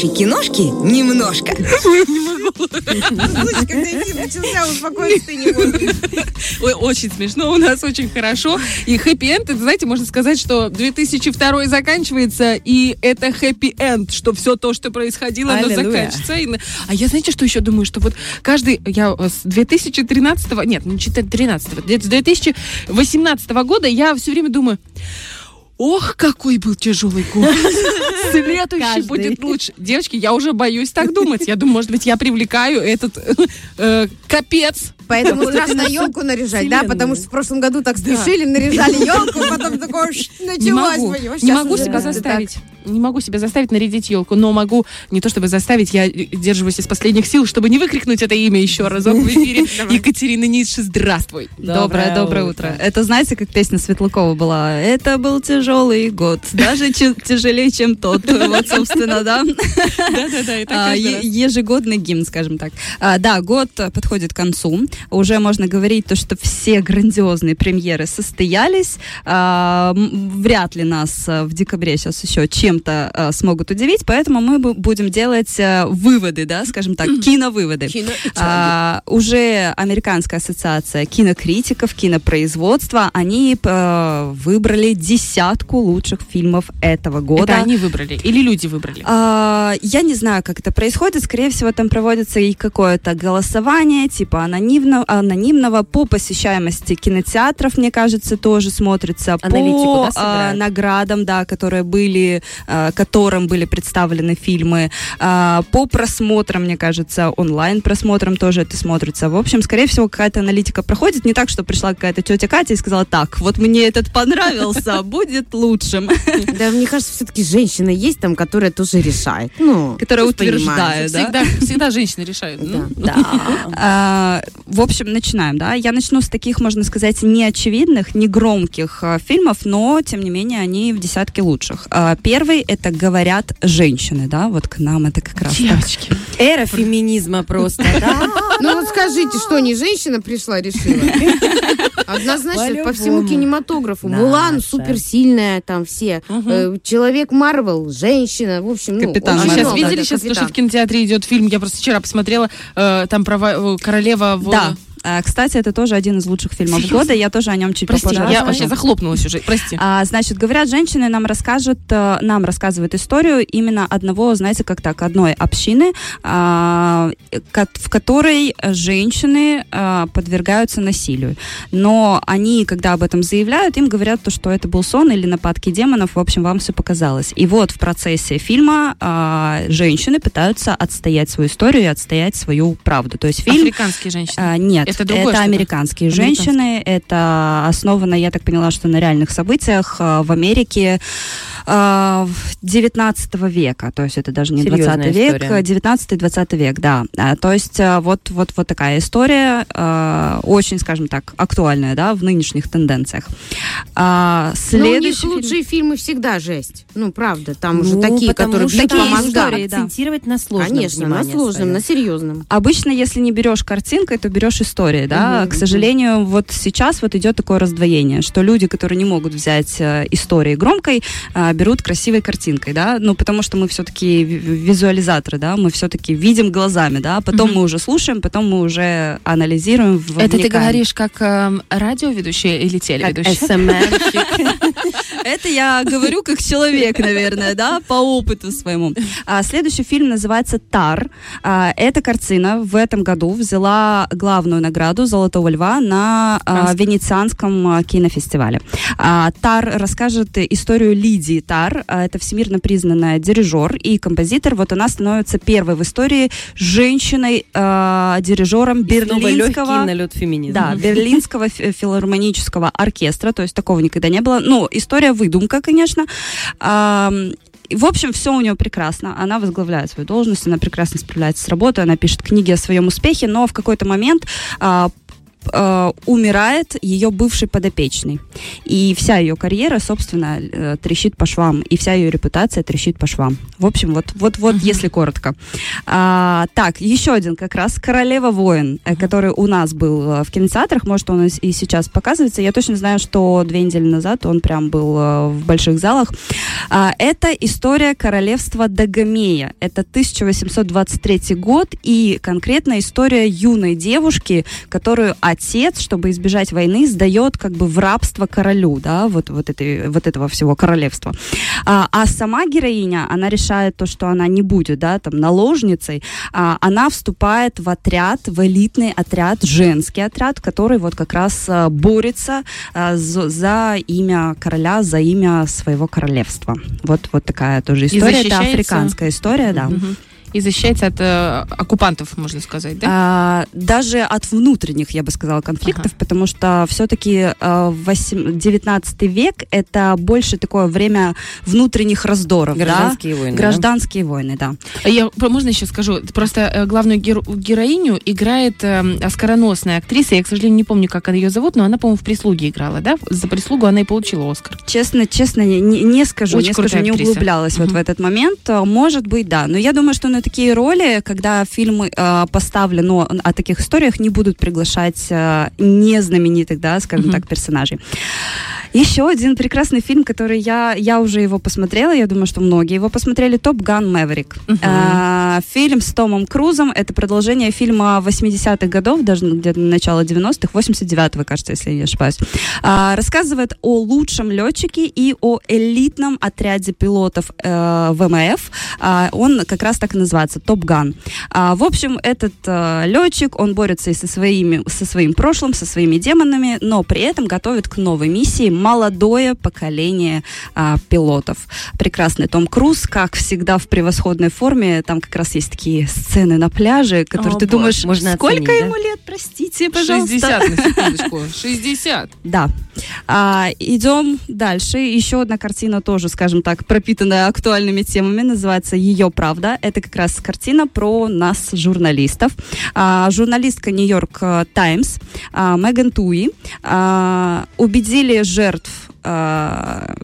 нашей киношки немножко. Слушай, когда эфир начался, успокоиться ты не можешь. Ой, очень смешно, у нас очень хорошо. И хэппи-энд, это, знаете, можно сказать, что 2002 заканчивается, и это хэппи-энд, что все то, что происходило, оно заканчивается. А я, знаете, что еще думаю? Что вот каждый, я с 2013, нет, не 2013, где-то с 2018 года я все время думаю, Ох, какой был тяжелый год. Следующий Каждый. будет лучше. Девочки, я уже боюсь так думать. Я думаю, может быть, я привлекаю этот э, капец. Поэтому страшно елку наряжать, да? Потому что в прошлом году так спешили, наряжали елку, потом такое «Ш, Не началось. не могу себя заставить. Не могу себя заставить нарядить елку, но могу не то чтобы заставить, я держусь из последних сил, чтобы не выкрикнуть это имя еще разок в эфире. Екатерина Ницше, здравствуй. Доброе, доброе утро. Это знаете, как песня Светлакова была? Это был тяжелый год, даже тяжелее, чем тот. Вот, собственно, да. Да-да-да, это А, ежегодный гимн, скажем так. А, Да, год подходит к концу. Уже можно говорить то, что все грандиозные премьеры состоялись. А, Вряд ли нас э, в декабре сейчас еще чем-то э, смогут удивить, поэтому мы бу- будем делать э, выводы, да, скажем так, киновыводы. Кино- А, уже Американская ассоциация кинокритиков, кинопроизводства, они выбрали десятку лучших фильмов этого года. Это они выбрали или люди выбрали? А, я не знаю, как это происходит. Скорее всего, там проводится и какое-то голосование, типа анонимно, анонимного по посещаемости кинотеатров, мне кажется, тоже смотрится Аналитику, по да, собирают? а, наградам, да, которые были, а, которым были представлены фильмы, А, по просмотрам, мне кажется, онлайн просмотрам тоже это смотрится. В общем, скорее всего, какая-то аналитика проходит. Не так, что пришла какая-то тетя Катя и сказала, так, вот мне этот понравился, будет лучшим. Да, мне кажется, все-таки женщина есть там, которая тоже решает. Ну, Которая утверждает, да? Всегда, всегда женщины решают. Ну, Да. А, в общем, начинаем, да. Я начну с таких, можно сказать, не очевидных, не громких а, фильмов, но, тем не менее, они в десятке лучших. А, первый — это «Говорят женщины», да, вот к нам это как раз так. Девочки. Эра феминизма просто, да? Ну вот скажите, что не женщина пришла, решила? Однозначно, по всему кинематографу. Мулан суперсильная, там все. Э, Человек Марвел, женщина, в общем, ну, Капитан А очень сейчас видели сейчас, то, что в кинотеатре идет фильм? Я просто вчера посмотрела, э, там про э, королева... Да. А, Кстати, это тоже один из лучших фильмов Серьезно? года. Я тоже о нем чуть Прости, попозже я расскажу. вообще захлопнулась уже. Прости. А, значит, говорят, женщины нам расскажут, э, нам рассказывают историю именно одного, знаете, как так, одной общины, а, в которой женщины а, подвергаются насилию. Но они, когда об этом заявляют, им говорят то, что это был сон или нападки демонов, в общем, вам все показалось. И вот в процессе фильма а, женщины пытаются отстоять свою историю и отстоять свою правду. То есть фильм... Африканские женщины. А, нет, Это другое что-то? американские женщины. Это основано, я так поняла, что на реальных событиях а, в Америке а, в 19 века. То есть это даже не Серьезная 20 век, история. 19-20 век, да. А, то есть а, вот, вот, вот такая история, а, очень, скажем так, актуальная, да, в нынешних тенденциях. А, Но у них следующий фильм- лучшие фильмы всегда жесть. Ну, правда, там уже Ну, такие, потому которые что бьют по такие мозгам. истории, да. акцентировать на сложном Конечно, на сложном, своё. на серьезном. Обычно, если не берешь картинкой, то берешь историей, да. Мгм, К сожалению, вот сейчас вот идет такое раздвоение, что люди, которые не могут взять э, историей громкой, э, берут красивой картинкой, да. Ну, потому что мы все-таки визуализаторы, да, мы все-таки видим глазами, да. Потом Мгм. мы уже слушаем, потом мы уже анализируем. Это ты вникаем. говоришь как эм, радиоведущая или Как телеведущая? СМРщик. Это я говорю как человек, наверное, да, по опыту своему. А, следующий фильм называется «Тар». А, эта картина в этом году взяла главную награду «Золотого льва» на а. Венецианском а, кинофестивале. А, «Тар» расскажет историю Лидии Тар. А, это всемирно признанная дирижер и композитор. Вот она становится первой в истории женщиной а, берлинского... налет феминизма. Да, Берлинского фи- филармонического оркестра, то есть такого никогда не было. Ну, история выдумка, конечно. В общем, все у нее прекрасно. Она возглавляет свою должность, она прекрасно справляется с работой, она пишет книги о своем успехе, но в какой-то момент а, э, умирает ее бывший подопечный. И вся ее карьера, собственно, э, трещит по швам. И вся ее репутация трещит по швам. В общем, вот, вот, вот если коротко. А, так, еще один как раз «Королева воин», э, который у нас был э, в кинотеатрах. Может, он и сейчас показывается. Я точно знаю, что две недели назад он прям был э, в больших залах. А, это история королевства Дагомея. Это 1823 год и конкретно история юной девушки, которую отец, чтобы избежать войны, сдает как бы в рабство королю, да, вот, вот, этой, вот этого всего королевства. А, а сама героиня, она решает то, что она не будет, да, там, наложницей, а, она вступает в отряд, в элитный отряд, женский отряд, который вот как раз а, борется а, за, за имя короля, за имя своего королевства. Вот, вот такая тоже история. Это африканская история, да. Мгм. И защищается от э, оккупантов, можно сказать, да? А, даже от внутренних, я бы сказала, конфликтов, Ага. потому что все-таки 19 век это больше такое время внутренних раздоров, да? Гражданские войны. да? Гражданские войны, да. Я можно еще скажу? Просто э, главную геро- героиню играет э, оскароносная актриса. Я, к сожалению, не помню, как ее зовут, но она, по-моему, в прислуге играла, да? За прислугу она и получила Оскар. Честно, честно, не, не- скажу, Очень не скажу, не актриса. углублялась вот Мгм. в этот момент. Может быть, да. Но я думаю, что на такие роли, когда фильмы э, поставлены, но о таких историях не будут приглашать э, незнаменитых, да, скажем Мгм. так, персонажей. Еще один прекрасный фильм, который я, я уже его посмотрела, я думаю, что многие его посмотрели, «Топ Ган Мэверик». А, фильм с Томом Крузом, это продолжение фильма 80-х годов, даже где-то начало 90-х, 89-го, кажется, если я не ошибаюсь. А, рассказывает о лучшем летчике и о элитном отряде пилотов э, ВМФ. А, он как раз так и называется, «Топ Ган». А, в общем, этот э, летчик, он борется и со, своими, со своим прошлым, со своими демонами, но при этом готовит к новой миссии молодое поколение а, пилотов. Прекрасный Том Круз, как всегда, в превосходной форме. Там как раз есть такие сцены на пляже, которые О, ты боже, думаешь, можно сколько оценить, да? ему лет, простите, пожалуйста. 60, на секундочку. 60. Да. А, идем дальше. Еще одна картина тоже, скажем так, пропитанная актуальными темами, называется «Ее правда». Это как раз картина про нас, журналистов. А, журналистка Нью-Йорк э, Таймс а, Меган Туи а, убедили жертв а,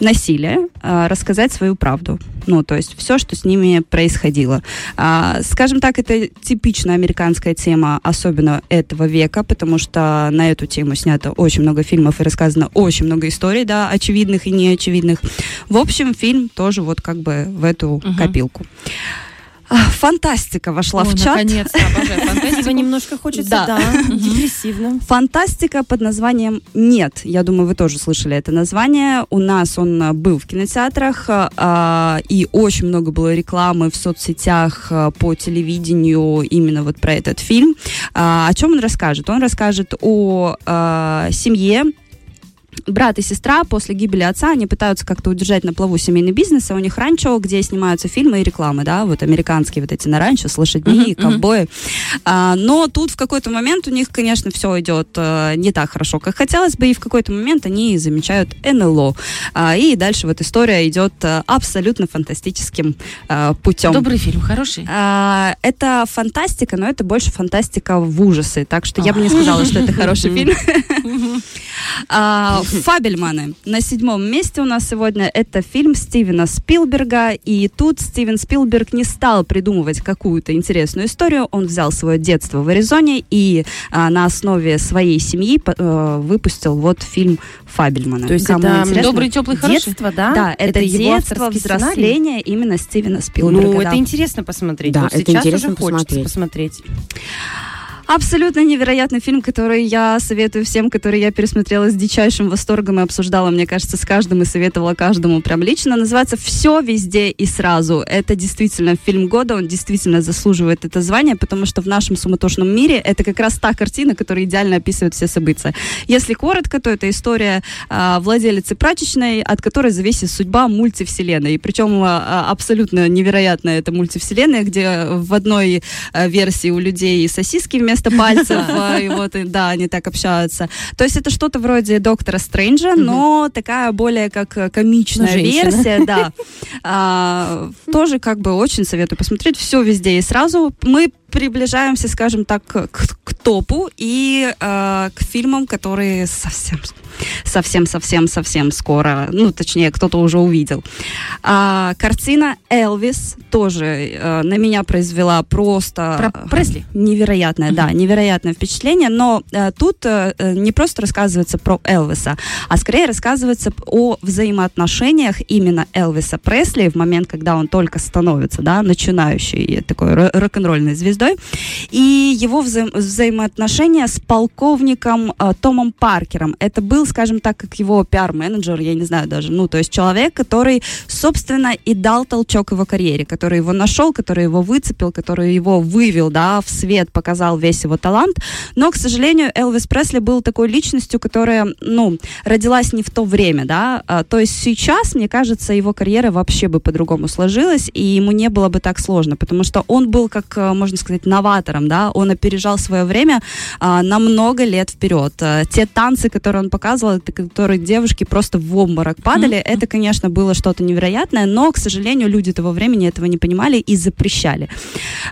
насилия а, рассказать свою правду. Ну, то есть все, что с ними происходило. А, скажем так, это типичная американская тема, особенно этого века, потому что на эту тему снято очень много фильмов и рассказано очень много историй, да, очевидных и неочевидных. В общем, фильм тоже вот как бы в эту Мгм. копилку. А, Фантастика вошла О, в чат. наконец-то, обожаю фантастику. Немножко хочется, Да. да, депрессивно. Фантастика под названием «Нет». Я думаю, вы тоже слышали это название. У нас он а, был в кинотеатрах, а, и очень много было рекламы в соцсетях, по телевидению именно вот про этот фильм. О чем он расскажет? Он расскажет о семье, брат и сестра после гибели отца, они пытаются как-то удержать на плаву семейный бизнес, а у них ранчо, где снимаются фильмы и рекламы, да, вот американские вот эти на ранчо с лошадьми, и ковбои. А, но тут в какой-то момент у них, конечно, все идет э, не так хорошо, как хотелось бы, и в какой-то момент они замечают НЛО. А, и дальше вот история идет э, абсолютно фантастическим э, путем. Добрый фильм, хороший. А, это фантастика, но это больше фантастика в ужасы, так что я бы не сказала, что это хороший фильм. А, Фабельманы. На седьмом месте у нас сегодня это фильм Стивена Спилберга. И тут Стивен Спилберг не стал придумывать какую-то интересную историю. Он взял свое детство в Аризоне и а, на основе своей семьи э, выпустил вот фильм Фабельманы. То есть Кому это интересно? Добрый, теплый, хороший. Детство, да? Да, это, его детство, сценарий? взросление именно Стивена Спилберга. Ну, да. это интересно посмотреть. Да, вот это сейчас интересно уже хочется посмотреть. Абсолютно невероятный фильм, который я советую всем, который я пересмотрела с дичайшим восторгом и обсуждала, мне кажется, с каждым и советовала каждому прям лично. Называется «Все везде и сразу». Это действительно фильм года, он действительно заслуживает это звание, потому что в нашем суматошном мире это как раз та картина, которая идеально описывает все события. Если коротко, то это история а, владелицы прачечной, от которой зависит судьба мультивселенной. И причем а, абсолютно невероятная эта мультивселенная, где в одной а, версии у людей сосиски вместо пальцев, а, и вот, да, они так общаются. То есть это что-то вроде Доктора Стрэнджа, но такая более как э, комичная версия, да. А, Тоже как бы очень советую посмотреть. Все везде и сразу. Мы приближаемся, скажем так, к, к топу и э, к фильмам, которые совсем совсем, совсем, совсем скоро, ну, точнее, кто-то уже увидел. А, картина Элвис тоже э, на меня произвела просто Про Пресли? невероятное, да, невероятное впечатление, но э, тут э, не просто рассказывается про Элвиса, а скорее рассказывается о взаимоотношениях именно Элвиса Пресли в момент, когда он только становится, да, начинающей такой ро- рок-н-ролльной звездой, и его вза- взаимоотношения с полковником э, Томом Паркером. Это был, скажем так, как его пиар-менеджер, я не знаю даже, ну, то есть человек, который, собственно, и дал толчок его карьере, который его нашел, который его выцепил, который его вывел, да, в свет, показал весь его талант. Но, к сожалению, Элвис Пресли был такой личностью, которая, ну, родилась не в то время, да. А, то есть сейчас, мне кажется, его карьера вообще бы по-другому сложилась, и ему не было бы так сложно, потому что он был, как э, можно сказать, новатором, да. Он опережал свое время а, на много лет вперед. А, те танцы, которые он показывал, это которые девушки просто в обморок падали, mm-hmm. это, конечно, было что-то невероятное, но, к сожалению, люди того времени этого не понимали и запрещали.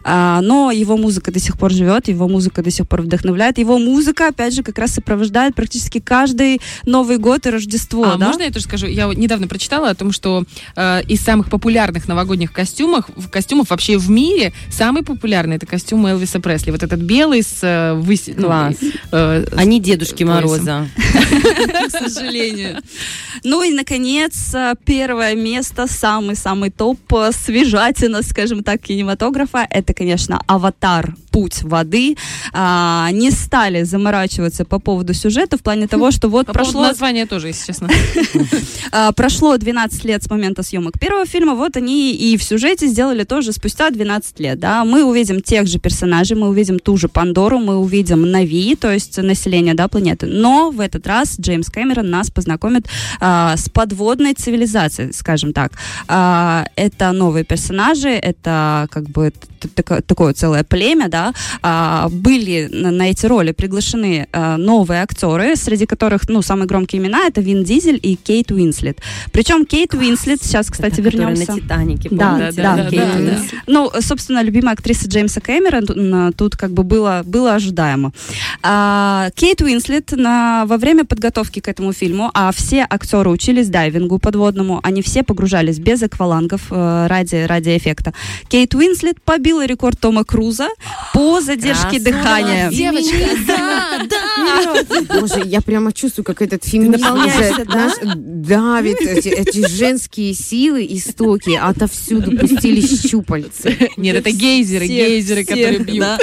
А, но его музыка до сих пор живет, его музыка до сих пор вдохновляет, его музыка, опять же, как раз сопровождает практически каждый Новый год и Рождество. А да? можно я тоже скажу? Я вот недавно прочитала о том, что э, из самых популярных новогодних костюмов, костюмов вообще в мире самый популярный это костюм Элвиса Пресли. Вот этот белый с э, выси... ну, Класс. э, с Они Дедушки. Мороза. к сожалению. Ну и, наконец, э, первое место, самый-самый топ, э, свежатина, скажем так, кинематографа, это, конечно, «Аватар. Путь воды». А, не стали заморачиваться по поводу сюжета в плане того, что вот По прошло названия тоже, если честно. А, прошло 12 лет с момента съемок первого фильма, вот они и в сюжете сделали тоже спустя 12 лет, да, мы увидим тех же персонажей, мы увидим ту же Пандору, мы увидим Нави, то есть население, да, планеты, но в этот раз Джеймс Кэмерон нас познакомит а, с подводной цивилизацией, скажем так. А, это новые персонажи, это как бы такое целое племя, да, А, были на, на эти роли приглашены а, новые актеры, среди которых, ну, самые громкие имена это Вин Дизель и Кейт Уинслет. Причем Кейт Уинслет, сейчас, кстати, Та, которая вернемся. на Титанике. Да, помните? да, да, Кейт да, да. Ну, собственно, любимая актриса Джеймса Кэмерона тут, как бы было, было ожидаемо. А, Кейт Уинслет на, во время подготовки к этому фильму, а все актеры учились дайвингу подводному, они все погружались без аквалангов э, ради, ради эффекта. Кейт Уинслет побила рекорд Тома Круза по задержке Красава. дыхания. Девочка, Да, да. Боже, я прямо чувствую, как этот феминизм уже, да? давит эти, эти женские силы, истоки, отовсюду пустились щупальцы. Нет, это гейзеры, Всех, гейзеры, всех, которые бьют. да.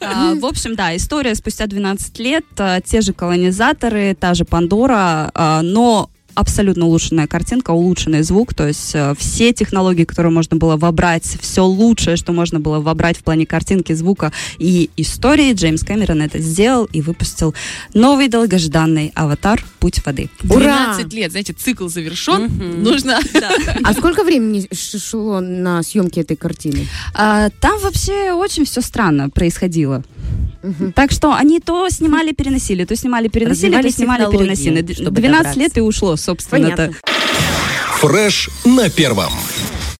А, В общем, да, история спустя 12 лет, а, те же колонизаторы, та же Пандора, а, но абсолютно улучшенная картинка, улучшенный звук, то есть э, все технологии, которые можно было вобрать, все лучшее, что можно было вобрать в плане картинки, звука и истории, Джеймс Кэмерон это сделал и выпустил новый долгожданный аватар «Путь воды». 12 лет, знаете, цикл завершен. Мгм. Нужно... А сколько времени шло на съемки этой картины? А, там вообще очень все странно происходило. Мгм. Так что они то снимали, переносили, то снимали, переносили, то снимали, переносили. Д- чтобы 12 добраться. лет и ушло, собственно-то. Понятно. Фреш на первом.